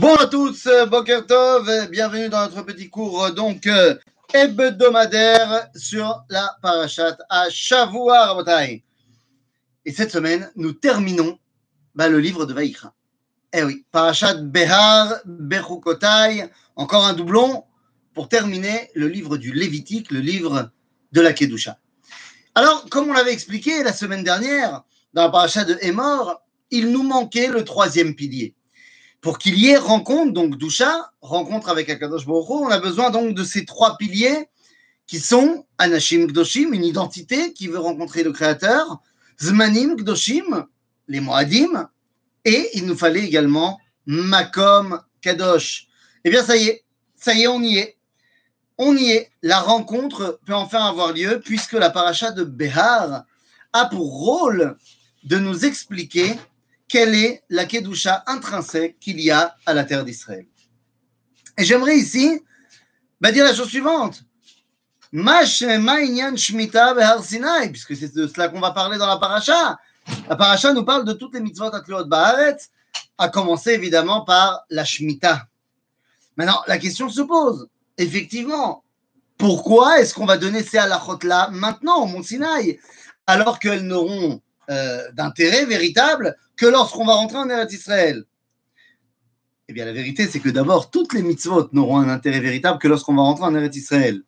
Bon à tous, euh, Boker Tov, euh, bienvenue dans notre petit cours euh, donc hebdomadaire sur la parachat à Shavua Rabotai. Et cette semaine, nous terminons bah, le livre de Vaïkra. Eh oui, parachat Behar Bechukotai, encore un doublon pour terminer le livre du Lévitique, le livre de la Kedusha. Alors, comme on l'avait expliqué la semaine dernière, dans la parachat de Hémor, il nous manquait le troisième pilier. Pour qu'il y ait rencontre, donc Doucha, rencontre avec Akadosh Baruch on a besoin donc de ces trois piliers qui sont Anashim Gdoshim, une identité qui veut rencontrer le Créateur, Zmanim Gdoshim, les Moadim, et il nous fallait également Makom Kadosh. Eh bien, ça y est, ça y est, on y est. On y est. La rencontre peut enfin avoir lieu puisque la paracha de Behar a pour rôle de nous expliquer quelle est la Kedusha intrinsèque qu'il y a à la terre d'Israël. Et j'aimerais ici bah, dire la chose suivante. Puisque c'est de cela qu'on va parler dans la paracha. La paracha nous parle de toutes les mitzvot atleot ba'aretz, à commencer évidemment par la Shemitah. Maintenant, la question se pose. Effectivement, pourquoi est-ce qu'on va donner ces halachot-là maintenant au Mont Sinaï, alors qu'elles n'auront euh, d'intérêt véritable que lorsqu'on va rentrer en Eretz Israël Eh bien, la vérité, c'est que d'abord, toutes les mitzvot n'auront un intérêt véritable que lorsqu'on va rentrer en Eretz Israël.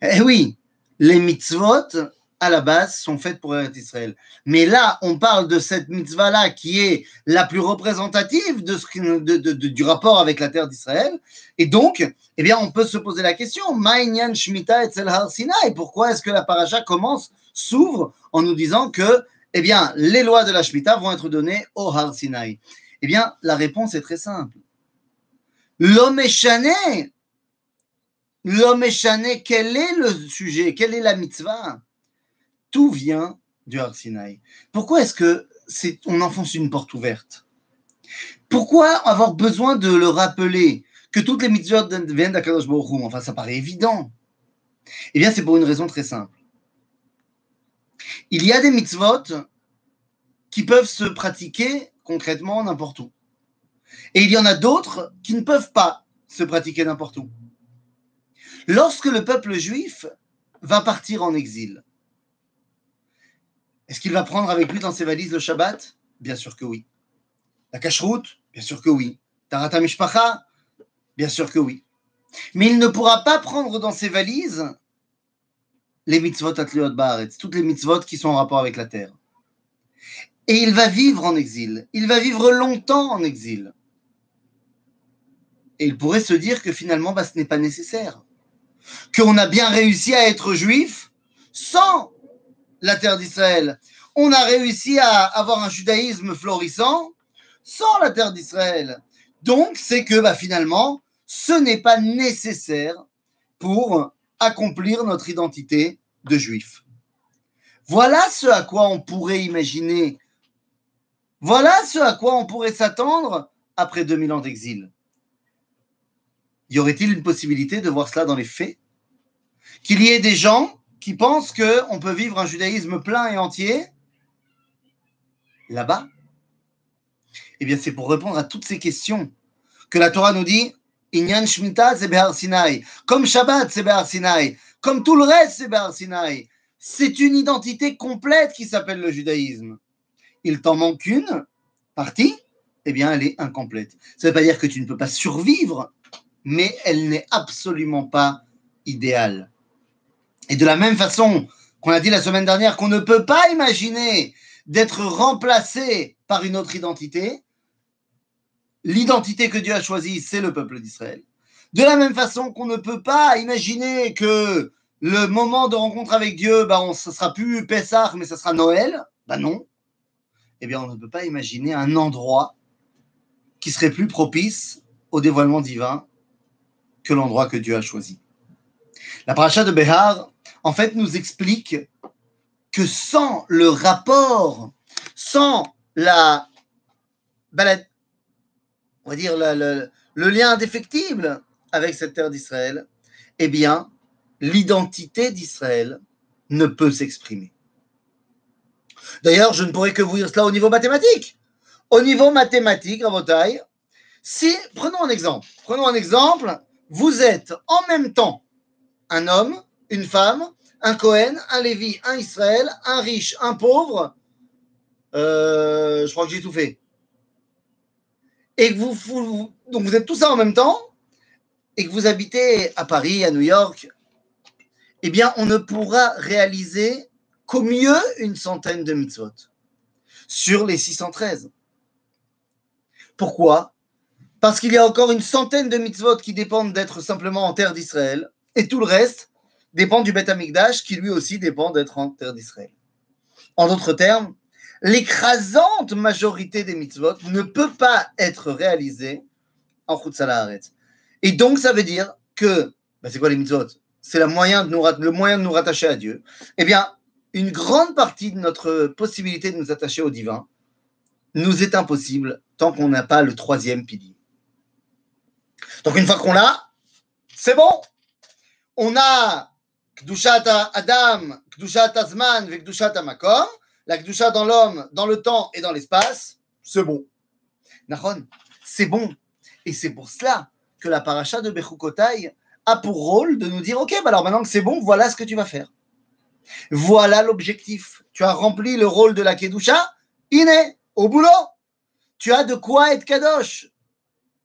Eh oui, les mitzvot, à la base, sont faites pour Eretz Israël. Mais là, on parle de cette mitzvah-là qui est la plus représentative de ce, de, du rapport avec la terre d'Israël. Et donc, eh bien, on peut se poser la question, Ma'inyan Shemitah et Sinai, pourquoi est-ce que la paracha commence, s'ouvre en nous disant que eh bien, les lois de la Shemitah vont être données au Har Sinai. Eh bien, la réponse est très simple. L'homme est chané. L'homme est chané. Quel est le sujet? Quelle est la mitzvah? Tout vient du Har Sinai. Pourquoi est-ce que on enfonce une porte ouverte? Pourquoi avoir besoin de le rappeler que toutes les mitzvot viennent d'Akadosh Baruch Enfin, ça paraît évident. Eh bien, c'est pour une raison très simple. Il y a des mitzvot qui peuvent se pratiquer concrètement n'importe où. Et il y en a d'autres qui ne peuvent pas se pratiquer n'importe où. Lorsque le peuple juif va partir en exil, est-ce qu'il va prendre avec lui dans ses valises le Shabbat? Bien sûr que oui. La cacheroute? Bien sûr que oui. Tarata Mishpacha Bien sûr que oui. Mais il ne pourra pas prendre dans ses valises les mitzvot atliot baaretz, toutes les mitzvot qui sont en rapport avec la terre. Et il va vivre en exil. Il va vivre longtemps en exil. Et il pourrait se dire que finalement, bah, ce n'est pas nécessaire. Qu'on a bien réussi à être juif sans la terre d'Israël. On a réussi à avoir un judaïsme florissant sans la terre d'Israël. Donc, c'est que bah, finalement, ce n'est pas nécessaire pour accomplir notre identité de juif. Voilà ce à quoi on pourrait imaginer, voilà ce à quoi on pourrait s'attendre après 2000 ans d'exil. Y aurait-il une possibilité de voir cela dans les faits? Qu'il y ait des gens qui pensent qu'on peut vivre un judaïsme plein et entier là-bas? Eh bien, c'est pour répondre à toutes ces questions que la Torah nous dit Inyan Shemitah, c'est Behar Sinai. Comme Shabbat, c'est Behar Sinai. Comme tout le reste, c'est Behar Sinai. C'est une identité complète qui s'appelle le judaïsme. Il t'en manque une partie, eh bien, elle est incomplète. Ça ne veut pas dire que tu ne peux pas survivre, mais elle n'est absolument pas idéale. Et de la même façon qu'on a dit la semaine dernière qu'on ne peut pas imaginer d'être remplacé par une autre identité, l'identité que Dieu a choisie, c'est le peuple d'Israël. De la même façon qu'on ne peut pas imaginer que le moment de rencontre avec Dieu, bah, on, ce sera plus Pessah, mais ce sera Noël. Ben non. Eh bien, on ne peut pas imaginer un endroit qui serait plus propice au dévoilement divin que l'endroit que Dieu a choisi. La paracha de Behar, en fait, nous explique que sans le rapport, sans la balade, on va dire, le, lien indéfectible avec cette terre d'Israël, eh bien, l'identité d'Israël ne peut s'exprimer. D'ailleurs, je ne pourrais que vous dire cela au niveau mathématique. Au niveau mathématique, Rabotai, Si, prenons un exemple. Prenons un exemple. Vous êtes en même temps un homme, une femme, un Cohen, un Lévi, un Israël, un riche, un pauvre. Euh, je crois que j'ai tout fait. Et que vous, êtes tous ça en même temps, et que vous habitez à Paris, à New York, eh bien, on ne pourra réaliser qu'au mieux une centaine de mitzvot sur les 613. Pourquoi? Parce qu'il y a encore une centaine de mitzvot qui dépendent d'être simplement en terre d'Israël, et tout le reste dépend du Beth Amikdash qui lui aussi dépend d'être en terre d'Israël. En d'autres termes, l'écrasante majorité des mitzvot ne peut pas être réalisée en Chutzalaharet. Et donc, ça veut dire que, bah, c'est quoi les mitzvot? C'est le moyen de nous rattacher à Dieu. Eh bien, une grande partie de notre possibilité de nous attacher au divin nous est impossible tant qu'on n'a pas le troisième pilier. Donc, une fois qu'on l'a, c'est bon. On a Kdushat Adam, Kdushat Azman, Kdushat Makom, la Kdusha dans l'homme, dans le temps et dans l'espace, c'est bon. Nahon, c'est bon. Et c'est pour cela que la paracha de Bechukotai a pour rôle de nous dire Ok, bah alors maintenant que c'est bon, voilà ce que tu vas faire. Voilà l'objectif. Tu as rempli le rôle de la Kedusha, iné, au boulot. Tu as de quoi être Kadosh.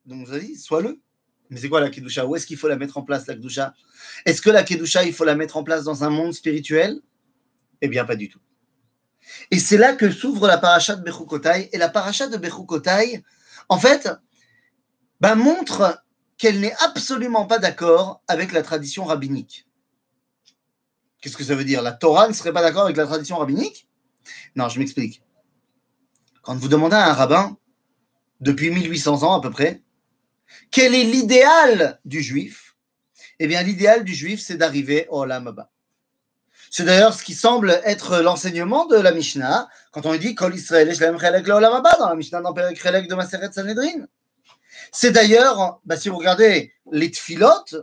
Donc, vous avez dit, sois-le. Mais c'est quoi la Kedusha? Où est-ce qu'il faut la mettre en place, la Kedusha? Est-ce que la Kedusha, il faut la mettre en place dans un monde spirituel? Eh bien, pas du tout. Et c'est là que s'ouvre la paracha de Bechukotai. Et la paracha de Bechukotai, en fait, ben, montre qu'elle n'est absolument pas d'accord avec la tradition rabbinique. Qu'est-ce que ça veut dire? La Torah ne serait pas d'accord avec la tradition rabbinique? Non, je m'explique. Quand vous demandez à un rabbin, depuis 1800 ans à peu près, quel est l'idéal du juif? Eh bien, l'idéal du juif, c'est d'arriver au Olam C'est d'ailleurs ce qui semble être l'enseignement de la Mishnah quand on dit Kol Israël Olam dans la Mishnah dans de Maseret Sanhedrin. C'est d'ailleurs, bah, si vous regardez les tfilotes,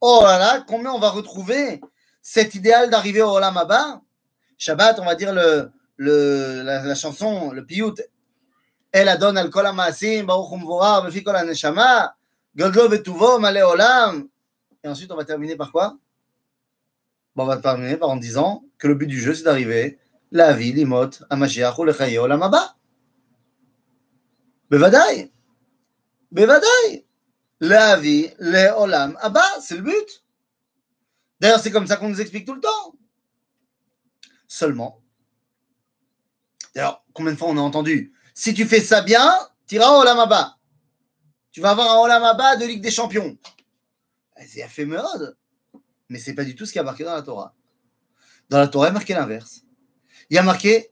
oh là là, combien on va retrouver cet idéal d'arriver au Olam Shabbat, on va dire la, chanson, le piyut, El Adon al Kol Baruch Vetuvo, Male. Et ensuite, on va terminer par quoi? Bon, On va terminer par en disant que le but du jeu, c'est d'arriver la vie, l'imot, à Mashiach ou le Chaye Olam Haba. Bevadaï. Bevadaï. La vie, le Olam Haba, c'est le but. D'ailleurs, c'est comme ça qu'on nous explique tout le temps. Seulement. D'ailleurs, combien de fois on a entendu si tu fais ça bien, tu iras au Lamaba. Tu vas avoir un Olamaba de Ligue des Champions. Eh, c'est fait mode. Mais ce n'est pas du tout ce qui a marqué dans la Torah. Dans la Torah, il y a marqué l'inverse. Il y a marqué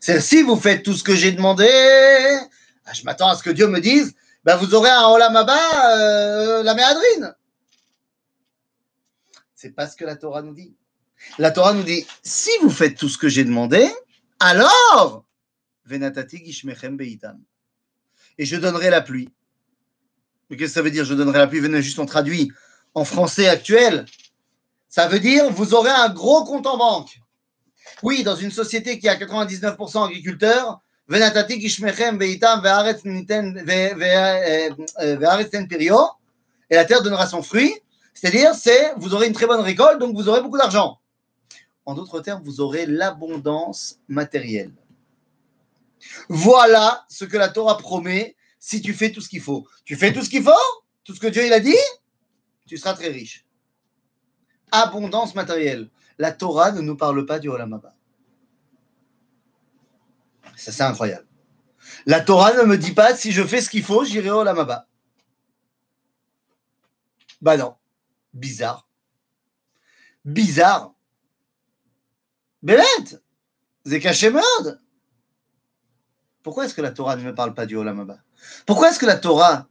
C'est si vous faites tout ce que j'ai demandé, ah, je m'attends à ce que Dieu me dise ben vous aurez un Olamaba, euh, la méadrine. C'est pas ce que la Torah nous dit. La Torah nous dit si vous faites tout ce que j'ai demandé, alors venatati gishmechem. Et je donnerai la pluie. Mais qu'est-ce que ça veut dire Je donnerai la pluie. Venez juste on traduit en français actuel. Ça veut dire vous aurez un gros compte en banque. Oui, dans une société qui a 99% agriculteurs, ten perio, et la terre donnera son fruit. C'est-à-dire, c'est vous aurez une très bonne récolte, donc vous aurez beaucoup d'argent. En d'autres termes, vous aurez l'abondance matérielle. Voilà ce que la Torah promet si tu fais tout ce qu'il faut. Tu fais tout ce qu'il faut, tout ce que Dieu a dit, tu seras très riche. Abondance matérielle. La Torah ne nous parle pas du Olam Ça, c'est incroyable. La Torah ne me dit pas si je fais ce qu'il faut, j'irai au Olam Bah non. Bizarre. Bizarre. Bélette C'est caché merde Pourquoi est-ce que la Torah ne me parle pas du Olam Pourquoi est-ce que la Torah,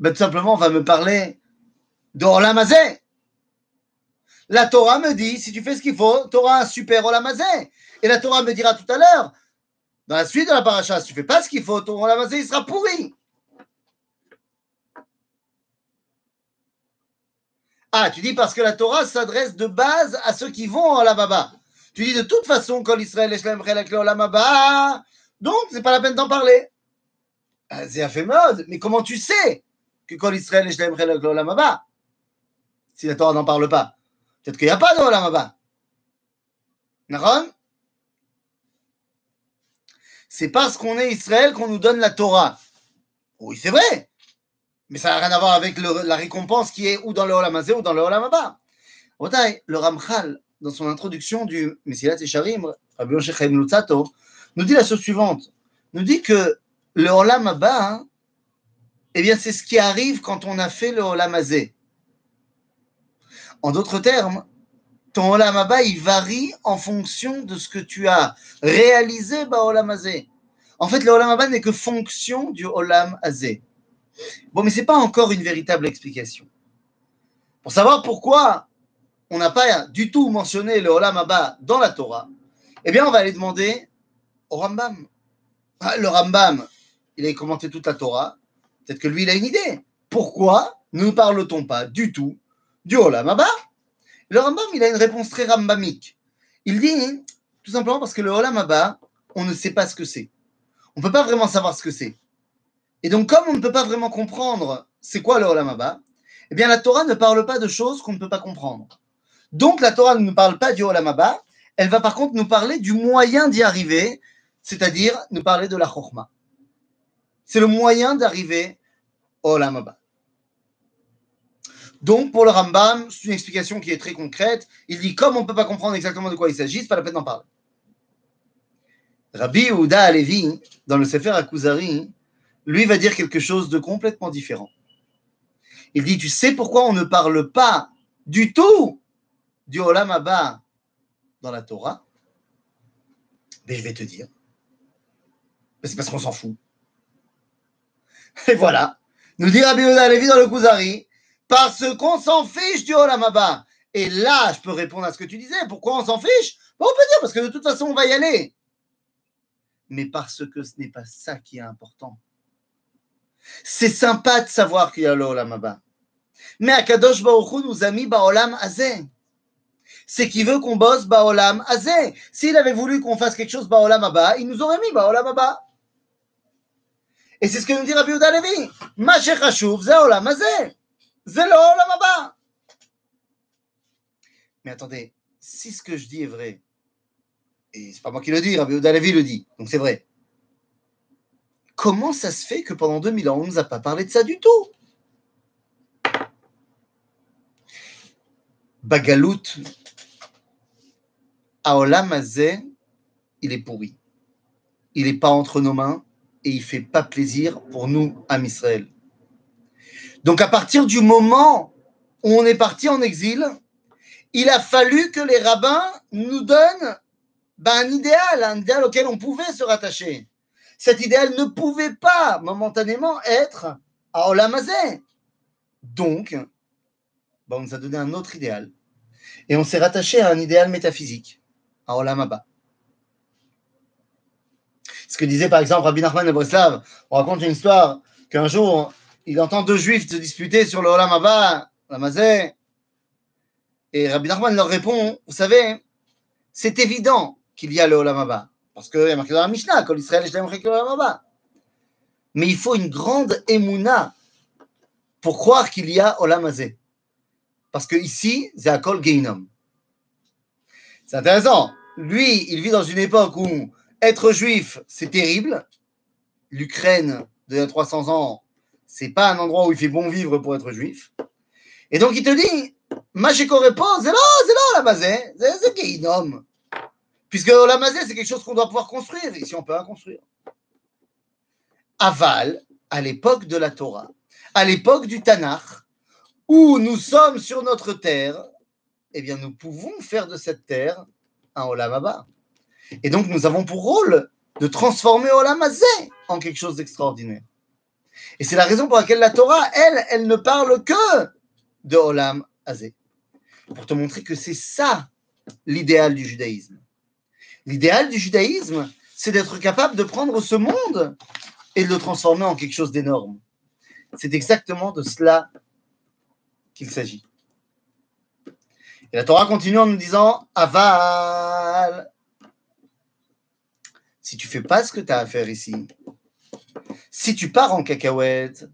ben, tout simplement, va me parler Olam La Torah me dit, si tu fais ce qu'il faut, tu auras un super Olam Et la Torah me dira tout à l'heure, dans la suite de la paracha, si tu fais pas ce qu'il faut, ton Olam il sera pourri. Ah, tu dis parce que la Torah s'adresse de base à ceux qui vont à la baba. Tu dis de toute façon, Kol Israël, Eshlem, Chelak, Leolam Haba, donc c'est pas la peine d'en parler. Ah, C'est mode, mais comment tu sais que Kol Israël, Eshlem, Chelak, Leolam Haba Si la Torah n'en parle pas. Peut-être qu'il n'y a pas de Olam Haba. Naron? C'est parce qu'on est Israël qu'on nous donne la Torah. Oui, c'est vrai. Mais ça n'a rien à voir avec la récompense qui est ou dans le Olam ou dans le Olam le Ramchal, dans son introduction du Messilat Esharim, Rabbi Moshe Chaim Lutzato, nous dit la chose suivante. Nous dit que le Olam Haba, hein, eh bien, c'est ce qui arrive quand on a fait le Olam Hazé. En d'autres termes, ton Olam Haba, il varie en fonction de ce que tu as réalisé bah. En fait, le Olam Haba n'est que fonction du Olam Hazé. Bon, mais ce n'est pas encore une véritable explication. Pour savoir pourquoi on n'a pas du tout mentionné le Olam Haba dans la Torah, eh bien, on va aller demander au Rambam. Ah, Le Rambam, il a commenté toute la Torah. Peut-être que lui, il a une idée. Pourquoi ne parle-t-on pas du tout du Olam Haba? Le Rambam, il a une réponse très rambamique. Il dit tout simplement parce que le Olam Haba, on ne sait pas ce que c'est. On ne peut pas vraiment savoir ce que c'est. Et donc, comme on ne peut pas vraiment comprendre c'est quoi le Olam Haba, eh bien, la Torah ne parle pas de choses qu'on ne peut pas comprendre. Donc, la Torah ne parle pas du Olam Haba, elle va par contre nous parler du moyen d'y arriver, c'est-à-dire nous parler de la Chokhmah. C'est le moyen d'arriver au Olam Haba. Donc, pour le Rambam, c'est une explication qui est très concrète. Il dit, comme on ne peut pas comprendre exactement de quoi il s'agit, c'est pas la peine d'en parler. Rabbi Yehuda Alevi, dans le Sefer Akuzari, lui va dire quelque chose de complètement différent. Il dit, tu sais pourquoi on ne parle pas du tout du Olam Haba dans la Torah? Mais je vais te dire. Mais C'est parce qu'on s'en fout. Et voilà. Nous dit Rabbi Alevi dans le Kuzari, parce qu'on s'en fiche du Olam Haba. Et là, je peux répondre à ce que tu disais. Pourquoi on s'en fiche? On peut dire parce que de toute façon, on va y aller. Mais parce que ce n'est pas ça qui est important. C'est sympa de savoir qu'il y a le Olam Haba. Mais Akadosh Baruch nous a mis Baolam Azé. C'est qu'il veut qu'on bosse Baolam Azé. S'il avait voulu qu'on fasse quelque chose Baolam Haba, il nous aurait mis Baolam Haba. Et c'est ce que nous dit Rabbi Yehuda Levi. Ma Olam. Mais attendez, si ce que je dis est vrai, et c'est pas moi qui le dis, Rabbi Yehuda Levi le dit, donc c'est vrai. Comment ça se fait que pendant 2000 ans, on ne nous a pas parlé de ça du tout? Bagalout, Aolam Hazé, il est pourri. Il n'est pas entre nos mains et il fait pas plaisir pour nous, Israël. Donc à partir du moment où on est parti en exil, il a fallu que les rabbins nous donnent ben, un idéal, un idéal auquel on pouvait se rattacher. Cet idéal ne pouvait pas momentanément être à Olam Hazé. Donc, ben, on nous a donné un autre idéal. Et on s'est rattaché à un idéal métaphysique, à Olam Haba. Ce que disait par exemple Rabbi Nachman de Breslav, on raconte une histoire qu'un jour, il entend deux juifs se disputer sur le Olam Haba, Olam Hazé. Et Rabbi Nachman leur répond, vous savez, c'est évident qu'il y a le Olam Haba. Parce qu'il y a marqué dans la Mishnah, Kol Israël est le Olam Haba. Mais il faut une grande émouna pour croire qu'il y a Olam Hazé. Parce que ici, c'est à Kol Geinom. C'est intéressant. Lui, il vit dans une époque où être juif, c'est terrible. L'Ukraine de 300 ans, c'est pas un endroit où il fait bon vivre pour être juif. Et donc, il te dit, Macheko répond, c'est là, c'est là, la mazé, c'est Geinom. Puisque la mazé, c'est quelque chose qu'on doit pouvoir construire. Ici, on peut pas construire. Aval, à l'époque de la Torah, à l'époque du Tanakh, où nous sommes sur notre terre, eh bien, nous pouvons faire de cette terre un Olam Haba. Et donc, nous avons pour rôle de transformer Olam Hazé en quelque chose d'extraordinaire. Et c'est la raison pour laquelle la Torah, elle, elle ne parle que de Olam Hazé. Pour te montrer que c'est ça l'idéal du judaïsme. L'idéal du judaïsme, c'est d'être capable de prendre ce monde et de le transformer en quelque chose d'énorme. C'est exactement de cela qu'il s'agit. Et la Torah continue en nous disant Aval. Si tu fais pas ce que tu as à faire ici, si tu pars en cacahuète,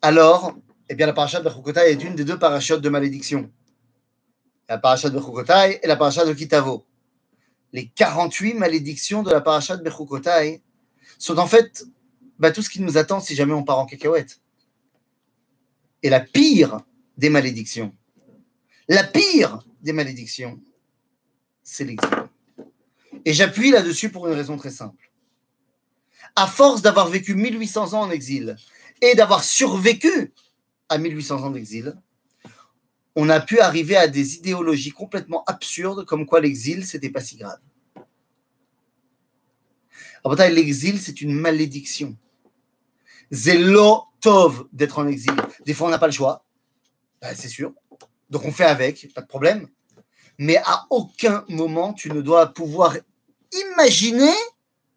alors, eh bien, la parasha de Bechukotai est une des deux parachutes de malédiction. La parasha de Bechukotai et la parasha de Kitavo. Les 48 malédictions de la parasha de Bechukotai sont en fait bah, tout ce qui nous attend si jamais on part en cacahuète. Et la pire des malédictions, la pire des malédictions, c'est l'exil. Et j'appuie là-dessus pour une raison très simple. À force d'avoir vécu 1800 ans en exil et d'avoir survécu à 1800 ans d'exil, on a pu arriver à des idéologies complètement absurdes comme quoi l'exil, c'était pas si grave. L'exil, c'est une malédiction. Zélo tov d'être en exil. Des fois, on n'a pas le choix, ben, c'est sûr. Donc, on fait avec, pas de problème. Mais à aucun moment, tu ne dois pouvoir imaginer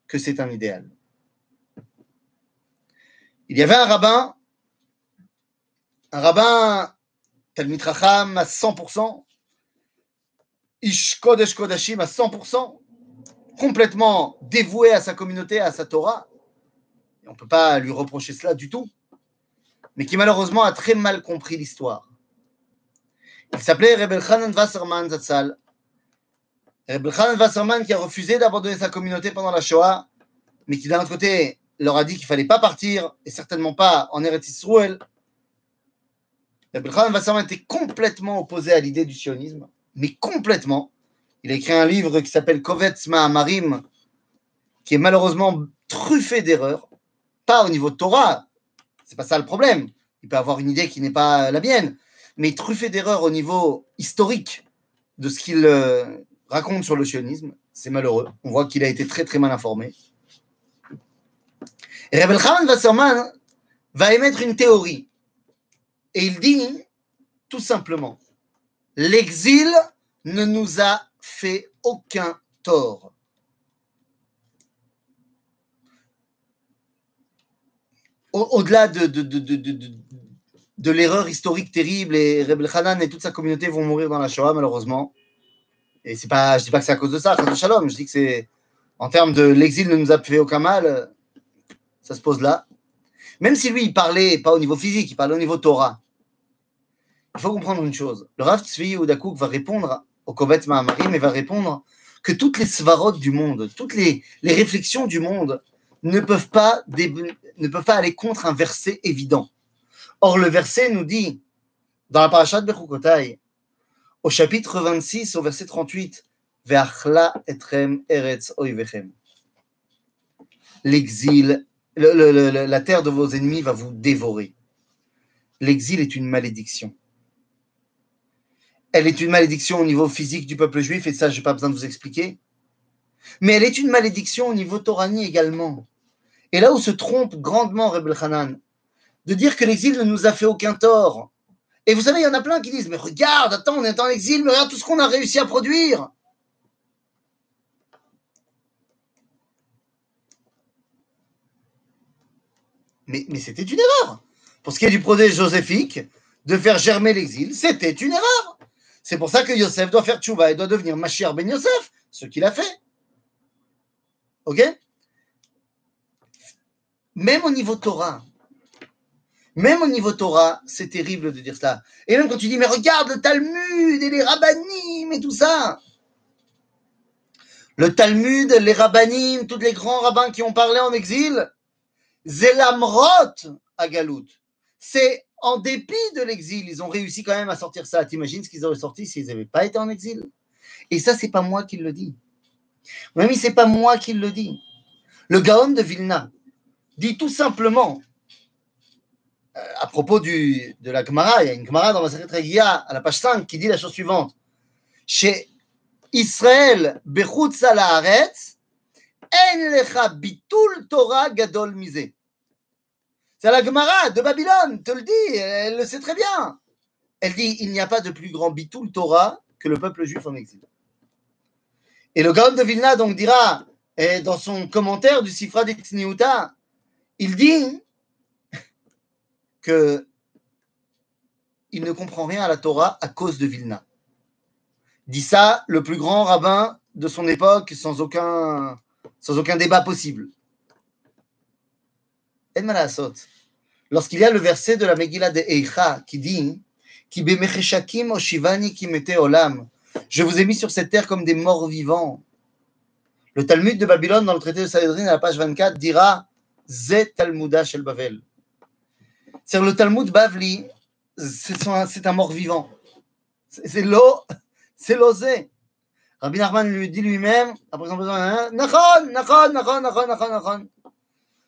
que c'est un idéal. Il y avait un rabbin, un rabbin Talmid Racham à 100%, Ish Kodesh Kodashim à 100%, complètement dévoué à sa communauté, à sa Torah. on ne peut pas lui reprocher cela du tout, mais qui malheureusement a très mal compris l'histoire. Il s'appelait Rebel Hanan Wasserman Zatzal. Rebel Hanan Wasserman qui a refusé d'abandonner sa communauté pendant la Shoah, mais qui d'un autre côté leur a dit qu'il ne fallait pas partir, et certainement pas en Eretz Israël. Abraham Wasserman était complètement opposé à l'idée du sionisme, mais complètement. Il a écrit un livre qui s'appelle Kovetz Ma'amarim, qui est malheureusement truffé d'erreurs, pas au niveau de Torah, c'est pas ça le problème. Il peut avoir une idée qui n'est pas la mienne, mais truffé d'erreurs au niveau historique de ce qu'il euh, raconte sur le sionisme. C'est malheureux. On voit qu'il a été très très mal informé. Et Rebel Wasserman va émettre une théorie. Et il dit tout simplement l'exil ne nous a fait aucun tort. Au-delà de, de, de, de l'erreur historique terrible, et Rebel Hanan et toute sa communauté vont mourir dans la Shoah, malheureusement. Et c'est pas, je dis pas que c'est à cause de ça, Shalom. Je dis que c'est en termes de l'exil ne nous a fait aucun mal ça se pose là. Même si lui, il parlait pas au niveau physique, il parlait au niveau Torah. Il faut comprendre une chose. Le Rav Tzvi Oudakouk va répondre au Kovetz Mahamarim et va répondre que toutes les svarot du monde, toutes les, les réflexions du monde ne peuvent, pas ne peuvent pas aller contre un verset évident. Or, le verset nous dit, dans la parashat Bechukotai, au chapitre 26, au verset 38, Ve'achla etrem eretz. L'exil la terre de vos ennemis va vous dévorer. L'exil est une malédiction. Elle est une malédiction au niveau physique du peuple juif, et ça, je n'ai pas besoin de vous expliquer. Mais elle est une malédiction au niveau torani également. Et là où se trompe grandement Rebel Hanan, de dire que l'exil ne nous a fait aucun tort. Et vous savez, il y en a plein qui disent, mais regarde, attends, on est en exil, mais regarde tout ce qu'on a réussi à produire. Mais, c'était une erreur. Pour ce qui est du projet joséphique, de faire germer l'exil, c'était une erreur. C'est pour ça que Yosef doit faire tchouva et doit devenir Mashiach ben Yosef, ce qu'il a fait. Ok? Même au niveau Torah, même au niveau Torah, c'est terrible de dire cela. Et même quand tu dis, mais regarde le Talmud et les rabbinim et tout ça. Le Talmud, les rabbinim, tous les grands rabbins qui ont parlé en exil, Zelamrot à Galout. C'est en dépit de l'exil, ils ont réussi quand même à sortir ça. T'imagines ce qu'ils auraient sorti s'ils n'avaient pas été en exil? Et ça, c'est pas moi qui le dis. Même c'est pas moi qui le dis. Le Gaon de Vilna dit tout simplement, à propos du, de la Gemara, il y a une Gemara dans la Secret à la page 5 qui dit la chose suivante. Chez Israël, Bechut Salaharetz, Torah gadol C'est la Gemara de Babylone, te le dit, elle le sait très bien. Elle dit il n'y a pas de plus grand bitul Torah que le peuple juif en exil. Et le Gaon de Vilna donc dira, et dans son commentaire du Sifra d'Etzniuta, il dit que il ne comprend rien à la Torah à cause de Vilna. Dit ça le plus grand rabbin de son époque sans aucun, sans aucun débat possible. Lorsqu'il y a le verset de la Megillah de Eicha qui dit Ki ki olam. Je vous ai mis sur cette terre comme des morts vivants. Le Talmud de Babylone, dans le traité de Sanhedrin, à la page 24, dira Ze Talmuda shel Bavel. C'est le Talmud Bavli, c'est un mort vivant. C'est l'eau, c'est l'osé. Rabbi Nachman lui dit lui-même, après son besoin, Nachon, Nachon, Nachon, Nachon, Nachon, Nachon.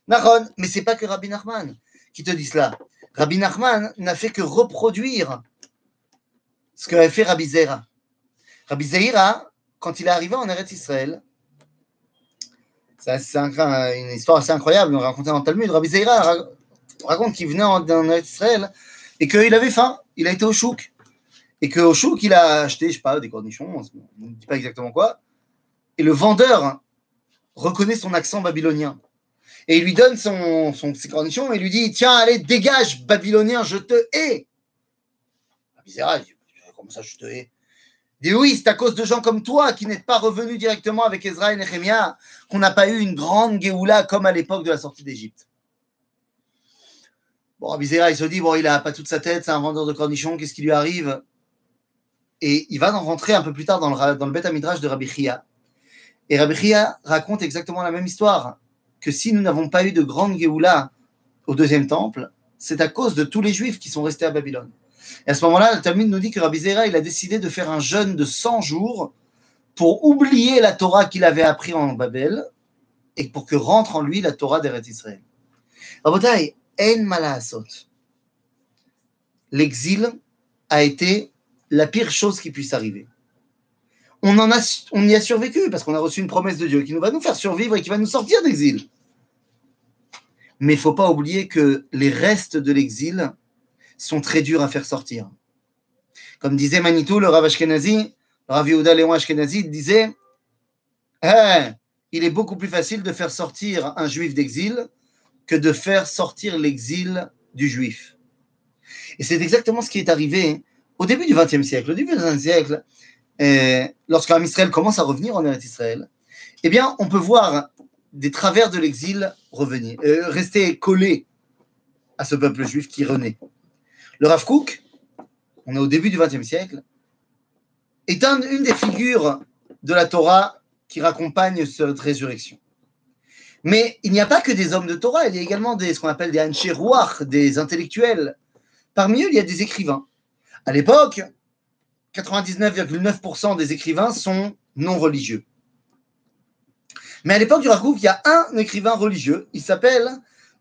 Nachon, mais pas que Rabbi Nachman qui te dit cela. Rabbi Nachman n'a fait que reproduire ce qu'avait fait Rabbi Zera. Rabbi Zera, quand il est arrivé en Eretz Israël, c'est une histoire assez incroyable, on racontait dans le Talmud. Rabbi Zera raconte qu'il venait en, Israël et qu'il avait faim. Il a été au chouk. Et qu'au chouk, il a acheté, je sais pas, des cornichons, on ne dit pas exactement quoi. Et le vendeur reconnaît son accent babylonien. Et il lui donne son, ses cornichons et lui dit Tiens, allez, dégage, babylonien, je te hais. Zera, dit Comment ça, je te hais? Dit oui, c'est à cause de gens comme toi qui n'êtes pas revenus directement avec Ezra et Nehemiah qu'on n'a pas eu une grande Géoula comme à l'époque de la sortie d'Égypte. Bon, Rabbi il se dit, bon, il n'a pas toute sa tête, c'est un vendeur de cornichons, qu'est-ce qui lui arrive? Et il va en rentrer un peu plus tard dans le, dans le Beth de Rabbi Chia. Et Rabbi Chia raconte exactement la même histoire, que si nous n'avons pas eu de grande Géoula au deuxième temple, c'est à cause de tous les Juifs qui sont restés à Babylone. Et à ce moment-là, le Talmud nous dit que Rabbi Zera, il a décidé de faire un jeûne de 100 jours pour oublier la Torah qu'il avait appris en Babel et pour que rentre en lui la Torah d'Eretz Israël. Rabotai, L'exil a été la pire chose qui puisse arriver. On y a survécu parce qu'on a reçu une promesse de Dieu qui nous va nous faire survivre et qui va nous sortir d'exil. Mais il ne faut pas oublier que les restes de l'exil sont très durs à faire sortir. Comme disait Manitou, le Rav Ashkenazi, le Rav Yehuda Léon Ashkenazi disait eh, il est beaucoup plus facile de faire sortir un juif d'exil que de faire sortir l'exil du juif. Et c'est exactement ce qui est arrivé au début du XXe siècle. Au début du XXe siècle, eh, Israël commence à revenir en Eretz Israël, eh bien, on peut voir des travers de l'exil revenir, euh, rester collés à ce peuple juif qui renaît. Le Rav Kook, on est au début du XXe siècle, est une des figures de la Torah qui raccompagne cette résurrection. Mais il n'y a pas que des hommes de Torah, il y a également des, ce qu'on appelle des Ancherouach, des intellectuels. Parmi eux, il y a des écrivains. À l'époque, 99,9% des écrivains sont non religieux. Mais à l'époque du Rakouf, il y a un écrivain religieux, il s'appelle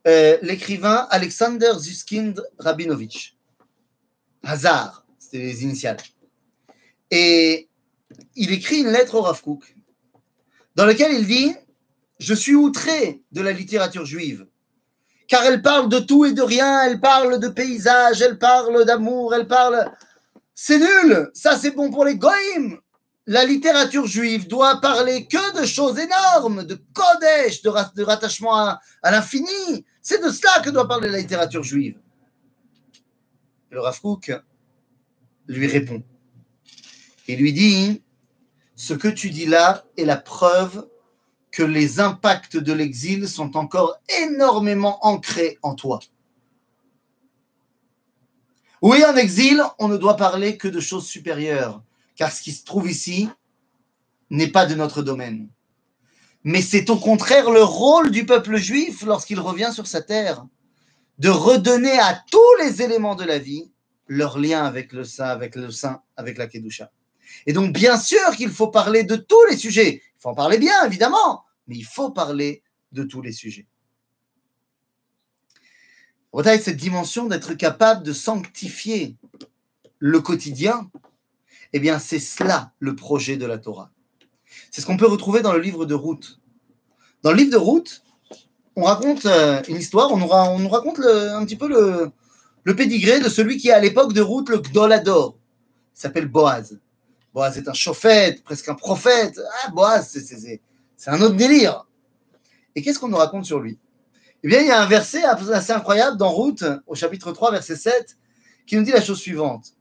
euh, l'écrivain Alexander Zuskind Rabinovich. Hazar, c'était les initiales. Et il écrit une lettre au Rav dans laquelle il dit Je suis outré de la littérature juive, car elle parle de tout et de rien, elle parle de paysages, elle parle d'amour, elle parle. C'est nul Ça, c'est bon pour les goïms La littérature juive doit parler que de choses énormes, de Kodesh, de, rattachement à, l'infini. C'est de cela que doit parler la littérature juive le Rav lui répond. Il lui dit Ce que tu dis là est la preuve que les impacts de l'exil sont encore énormément ancrés en toi. Oui, en exil, on ne doit parler que de choses supérieures, car ce qui se trouve ici n'est pas de notre domaine. Mais c'est au contraire le rôle du peuple juif lorsqu'il revient sur sa terre de redonner à tous les éléments de la vie leur lien avec le sein, avec le sein, avec la Kedusha. Et donc, bien sûr qu'il faut parler de tous les sujets. Il faut en parler bien, évidemment, mais il faut parler de tous les sujets. Cette dimension d'être capable de sanctifier le quotidien, eh bien, c'est cela le projet de la Torah. C'est ce qu'on peut retrouver dans le livre de Ruth. Dans le livre de Ruth, on raconte euh, une histoire, on nous, raconte un petit peu le, le pédigré de celui qui est à l'époque de route le Gdolador. Il s'appelle Boaz. Boaz est un chauffette, presque un prophète. Ah, Boaz, c'est un autre délire. Et qu'est-ce qu'on nous raconte sur lui? Eh bien, il y a un verset assez incroyable dans Route, au chapitre 3, verset 7, qui nous dit la chose suivante.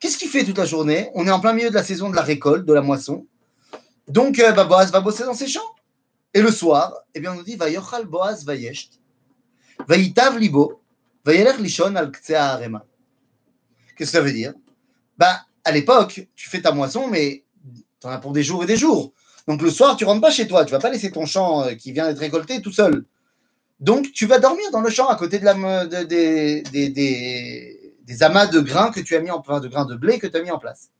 Qu'est-ce qu'il fait toute la journée? On est en plein milieu de la saison de la récolte, de la moisson. Donc, euh, bah, Boaz va bosser dans ses champs. Et le soir, eh bien, on nous dit Vayochal Boaz Vayesht, Vayitav Libo, Lishon al. Qu'est-ce que ça veut dire? Bah, À l'époque, tu fais ta moisson, mais tu en as pour des jours et des jours. Donc le soir, tu rentres pas chez toi, tu vas pas laisser ton champ euh, qui vient d'être récolté tout seul. Donc tu vas dormir dans le champ à côté de des, amas de grains que tu as mis en place, de grains de blé que tu as mis en place.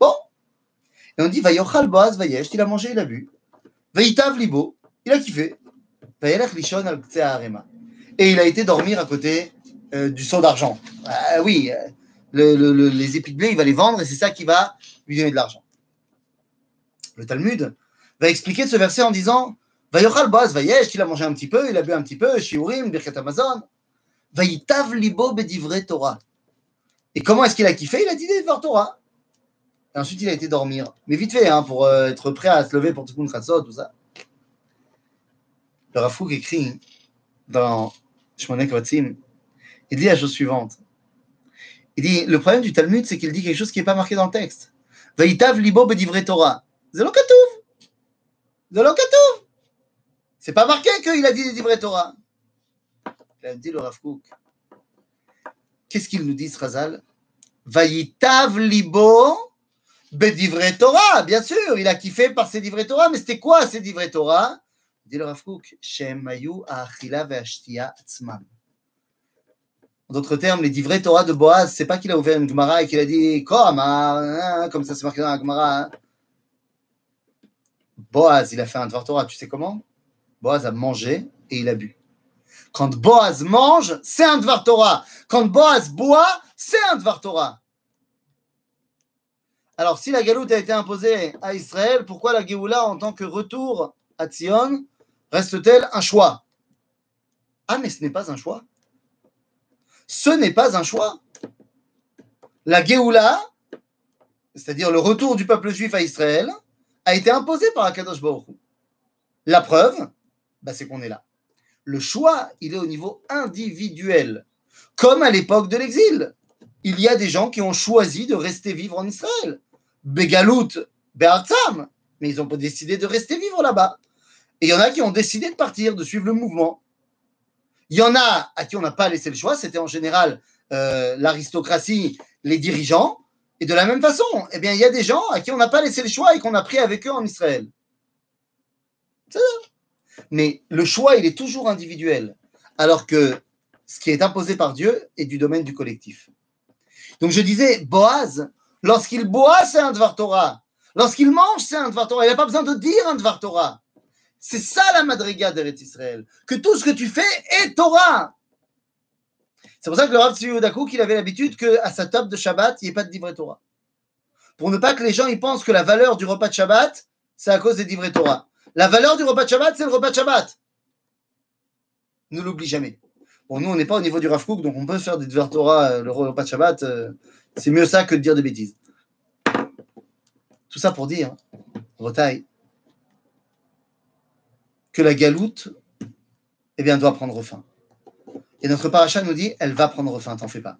Bon. Et on dit Vayochal Boaz il a mangé, il a bu. Vayitav Libo, il a kiffé. Lishon al Et il a été dormir à côté euh, du seau d'argent. Ah oui, euh, les épis de blé, il va les vendre et c'est ça qui va lui donner de l'argent. Le Talmud va expliquer ce verset en disant Vayochal Boaz Vayesh, il a mangé un petit peu, il a bu un petit peu, Shiurim, Birkat Amazon. Vayitav Libo Bedivre Torah. Et comment est-ce qu'il a kiffé? Il a dit des Torah. Et ensuite, il a été dormir. Mais vite fait, hein, pour euh, être prêt à se lever pour tout Khatsot, tout ça. Le Rafouk écrit dans Shmonek Vatzim, il dit la chose suivante. Il dit, le problème du Talmud, c'est qu'il dit quelque chose qui n'est pas marqué dans le texte. Vaïtav libo bedivre Torah. C'est C'est C'est pas marqué qu'il a dit Torah. Il a dit le Rav Qu'est-ce qu'il nous dit, Srazal Vaïtav libo bedivre Torah. Bien sûr, il a kiffé par ses divrei Torah, mais c'était quoi ces divrei Torah? Dit le Rav atzmam. En d'autres termes, les divrei Torah de Boaz, c'est pas qu'il a ouvert une Gemara et qu'il a dit hein, comme ça c'est marqué dans la Gemara. Hein. Boaz, il a fait un Dvar Torah, tu sais comment? Boaz a mangé et il a bu. Quand Boaz mange, c'est un Dvar Torah. Quand Boaz boit, c'est un Dvar Torah. Alors, si la galoute a été imposée à Israël, pourquoi la Géoula, en tant que retour à Tzion, reste-t-elle un choix? Ah, mais ce n'est pas un choix ce n'est pas un choix. La Géoula, c'est-à-dire le retour du peuple juif à Israël, a été imposé par Akadosh Baruch La preuve, bah, c'est qu'on est là. Le choix, il est au niveau individuel, comme à l'époque de l'exil. Il y a des gens qui ont choisi de rester vivre en Israël. Begalout, Be'artzam, mais ils ont décidé de rester vivre là-bas. Et il y en a qui ont décidé de partir, de suivre le mouvement. Il y en a à qui on n'a pas laissé le choix, c'était en général euh, l'aristocratie, les dirigeants. Et de la même façon, eh bien, il y a des gens à qui on n'a pas laissé le choix et qu'on a pris avec eux en Israël. Mais le choix, il est toujours individuel. Alors que ce qui est imposé par Dieu est du domaine du collectif. Donc je disais, Boaz, lorsqu'il boit, c'est un Dvar Torah. Lorsqu'il mange, c'est un Dvar Torah. Il n'a pas besoin de dire un Dvar Torah. C'est ça la madriga d'Eretz Israël. Que tout ce que tu fais est Torah. C'est pour ça que le Rav Tzvi qu'il avait l'habitude qu'à sa table de Shabbat, il n'y ait pas de livret Torah. Pour ne pas que les gens ils pensent que la valeur du repas de Shabbat, c'est à cause des livrets Torah. La valeur du repas de Shabbat, c'est le repas de Shabbat. Ne l'oublie jamais. Bon, nous, on n'est pas au niveau du Rav donc on peut faire des livres Torah, euh, le repas de Shabbat. Euh, c'est mieux ça que de dire des bêtises. Tout ça pour dire, retaille, que la galoute eh bien, doit prendre fin. Et notre paracha nous dit, elle va prendre fin, t'en fais pas.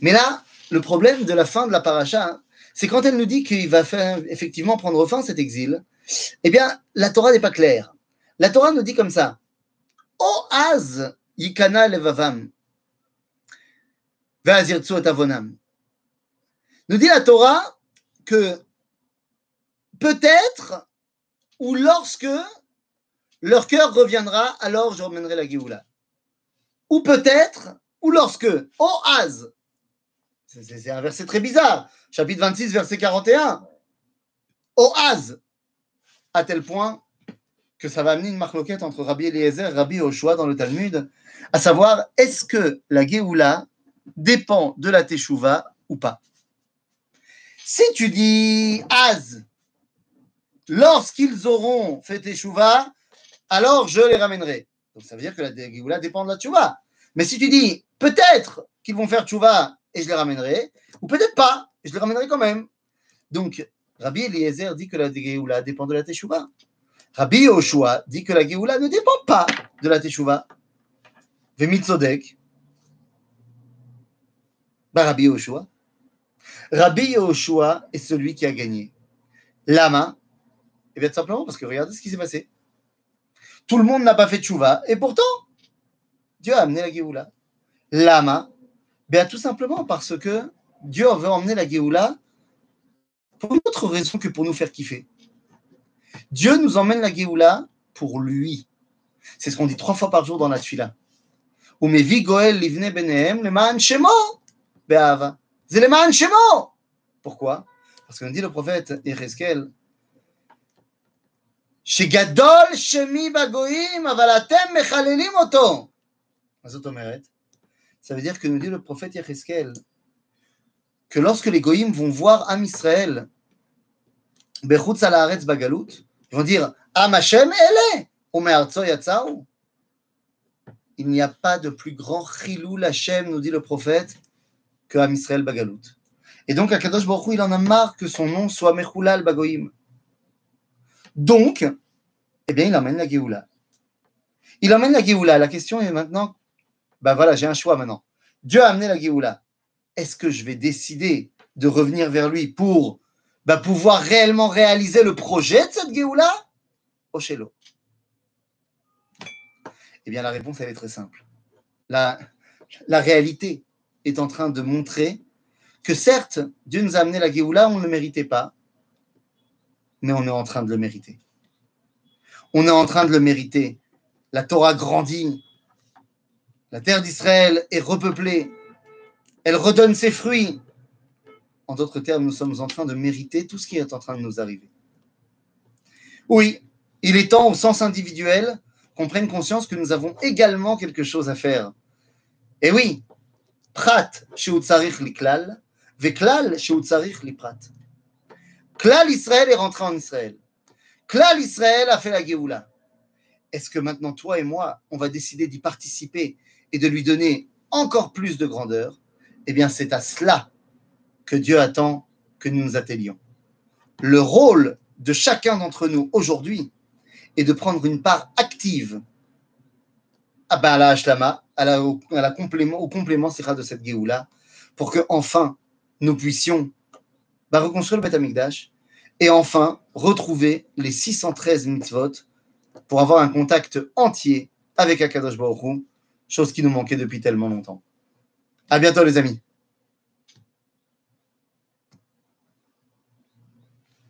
Mais là, le problème de la fin de la paracha, hein, c'est quand elle nous dit qu'il va effectivement prendre fin cet exil, eh bien, la Torah n'est pas claire. La Torah nous dit comme ça, O az yikana levavam, avonam. Nous dit la Torah que peut-être ou lorsque leur cœur reviendra, alors je remènerai la Géoula. Ou peut-être, ou lorsque, oh Az, c'est un verset très bizarre, chapitre 26, verset 41, oh Az, à tel point que ça va amener une marloquette entre Rabbi Eliezer et Rabbi Oshua dans le Talmud, à savoir, est-ce que la Géoula dépend de la Teshuvah ou pas? Si tu dis Az, lorsqu'ils auront fait Teshuvah, alors je les ramènerai. Donc ça veut dire que la Géoula dépend de la Teshuvah. Mais si tu dis peut-être qu'ils vont faire Teshuvah et je les ramènerai, ou peut-être pas, et je les ramènerai quand même. Donc Rabbi Eliezer dit que la Géoula dépend de la Teshuvah. Rabbi Yoshua dit que la Géoula ne dépend pas de la Teshuvah. Vemitzodek. bah, Rabbi Yoshua. Rabbi Yoshua est celui qui a gagné. Lama, et bien tout simplement parce que regardez ce qui s'est passé. Tout le monde n'a pas fait tchouva, et pourtant, Dieu a amené la Géoula. Lama, bien tout simplement parce que Dieu veut emmener la Géoula pour une autre raison que pour nous faire kiffer. Dieu nous emmène la Géoula pour lui. C'est ce qu'on dit trois fois par jour dans la shemo. Pourquoi? Parce qu'on dit le prophète Ereskel שגדול שמי בגויים, אבל אתם מחללים אותו. מה זאת אומרת? Ça veut dire que nous dit le prophète Yecheskel que lorsque les goïms vont voir Am Israël, Bechutz al Haaretz Bagalut, ils vont dire Am Hashem ele, Umeartzo Yatzaou. Il n'y a pas de plus grand chilou Hashem, nous dit le prophète, que Am Israël Bagalut. Et donc, Akadosh Baruch Hu, il en a marre que son nom soit Mechulal Bagoïm. Donc, eh bien, il emmène la Géoula. Il emmène la Géoula. La question est maintenant, ben voilà, j'ai un choix maintenant. Dieu a amené la Géoula. Est-ce que je vais décider de revenir vers lui pour ben, pouvoir réellement réaliser le projet de cette Géoula? Oshelo. Eh bien, la réponse, est très simple. La, la réalité est en train de montrer que certes, Dieu nous a amené la Géoula, on ne le méritait pas, mais on est en train de le mériter. On est en train de le mériter. La Torah grandit. La terre d'Israël est repeuplée. Elle redonne ses fruits. En d'autres termes, nous sommes en train de mériter tout ce qui est en train de nous arriver. Oui, il est temps au sens individuel qu'on prenne conscience que nous avons également quelque chose à faire. Et oui, prat sheutzarich liklal, veklal sheutzarich liprat. Klal Israël est rentré en Israël. Klal Israël a fait la Géoula. Est-ce que maintenant, toi et moi, on va décider d'y participer et de lui donner encore plus de grandeur? Eh bien, c'est à cela que Dieu attend que nous nous attellions. Le rôle de chacun d'entre nous aujourd'hui est de prendre une part active à, la Hashlama, à la, la complément, au complément de cette Géoula, pour que enfin nous puissions bah, reconstruire le Beth Amikdash et enfin retrouver les 613 mitzvot pour avoir un contact entier avec Akadosh Baruch chose qui nous manquait depuis tellement longtemps. À bientôt les amis.